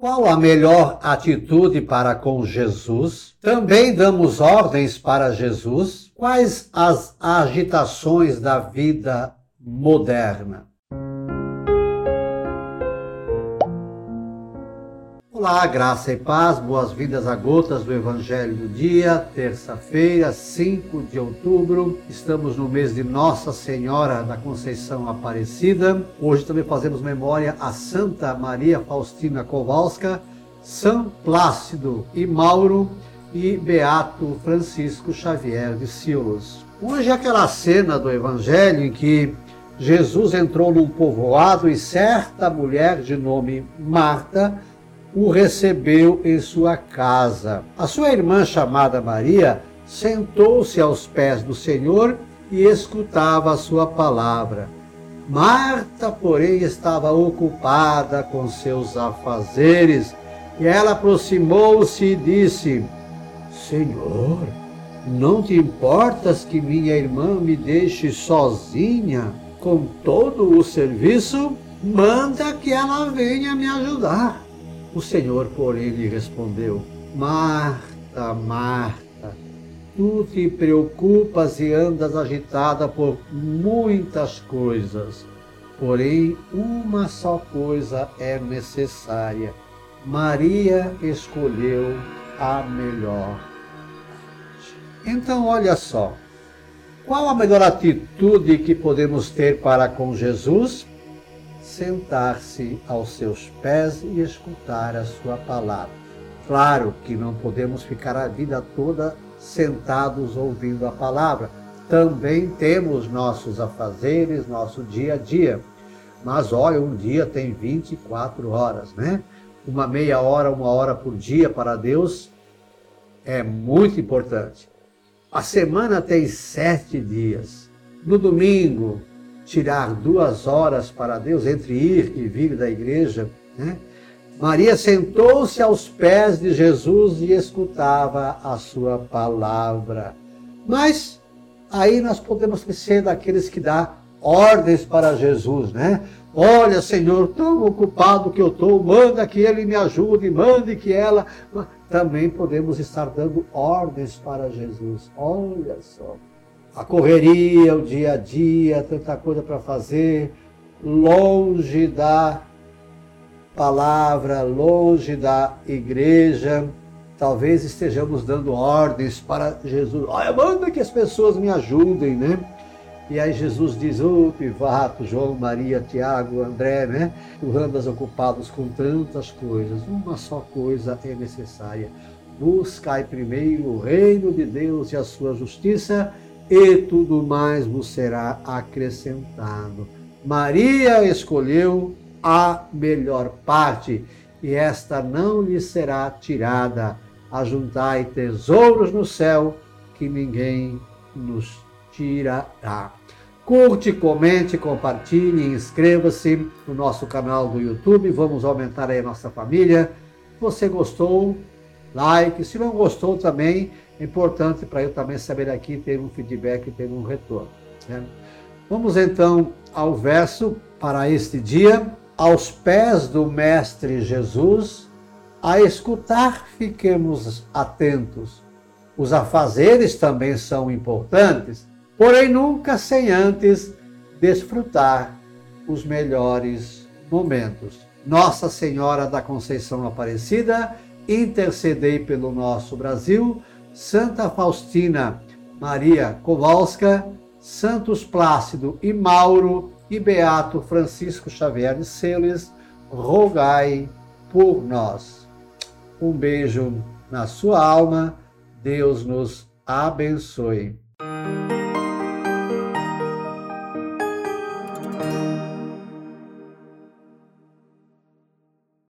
Qual a melhor atitude para com Jesus? Também damos ordens para Jesus? Quais as agitações da vida moderna? Olá, graça e paz, boas-vindas a Gotas do Evangelho do Dia, terça-feira, 5 de outubro. Estamos no mês de Nossa Senhora da Conceição Aparecida. Hoje também fazemos memória a Santa Maria Faustina Kowalska, São Plácido e Mauro e Beato Francisco Xavier de Silos. Hoje é aquela cena do Evangelho em que Jesus entrou num povoado e certa mulher de nome Marta o recebeu em sua casa. A sua irmã, chamada Maria, sentou-se aos pés do Senhor e escutava a sua palavra. Marta, porém, estava ocupada com seus afazeres e ela aproximou-se e disse: Senhor, não te importas que minha irmã me deixe sozinha com todo o serviço? Manda que ela venha me ajudar. O Senhor, porém, lhe respondeu: Marta, Marta, tu te preocupas e andas agitada por muitas coisas, porém uma só coisa é necessária. Maria escolheu a melhor. Então, olha só. Qual a melhor atitude que podemos ter para com Jesus? Sentar-se aos seus pés e escutar a sua palavra. Claro que não podemos ficar a vida toda sentados ouvindo a palavra. Também temos nossos afazeres, nosso dia a dia. Mas olha, um dia tem 24 horas, né? Uma meia hora, uma hora por dia para Deus é muito importante. A semana tem sete dias. No domingo, tirar duas horas para Deus entre ir e vir da igreja, né? Maria sentou-se aos pés de Jesus e escutava a sua palavra. Mas aí nós podemos ser daqueles que dá ordens para Jesus, né? Olha, Senhor, tão ocupado que eu estou, manda que ele me ajude, mande que ela. Também podemos estar dando ordens para Jesus. Olha só a correria, o dia a dia, tanta coisa para fazer, longe da palavra, longe da igreja. Talvez estejamos dando ordens para Jesus. Olha, manda que as pessoas me ajudem, né? E aí Jesus diz, ô oh, Pivato, João, Maria, Tiago, André, né? Tu andas ocupados com tantas coisas. Uma só coisa é necessária. Buscai primeiro o reino de Deus e a sua justiça e tudo mais vos será acrescentado. Maria escolheu a melhor parte, e esta não lhe será tirada. Ajuntai tesouros no céu, que ninguém nos tirará. Curte, comente, compartilhe, inscreva-se no nosso canal do YouTube. Vamos aumentar aí a nossa família. Se você gostou, like. Se não gostou também, é importante para eu também saber aqui, ter um feedback, ter um retorno. Né? Vamos então ao verso para este dia. Aos pés do Mestre Jesus, a escutar, fiquemos atentos. Os afazeres também são importantes, porém nunca sem antes desfrutar os melhores momentos. Nossa Senhora da Conceição Aparecida, intercedei pelo nosso Brasil, Santa Faustina Maria Kowalska, Santos Plácido e Mauro e Beato Francisco Xavier de Celes, rogai por nós. Um beijo na sua alma, Deus nos abençoe.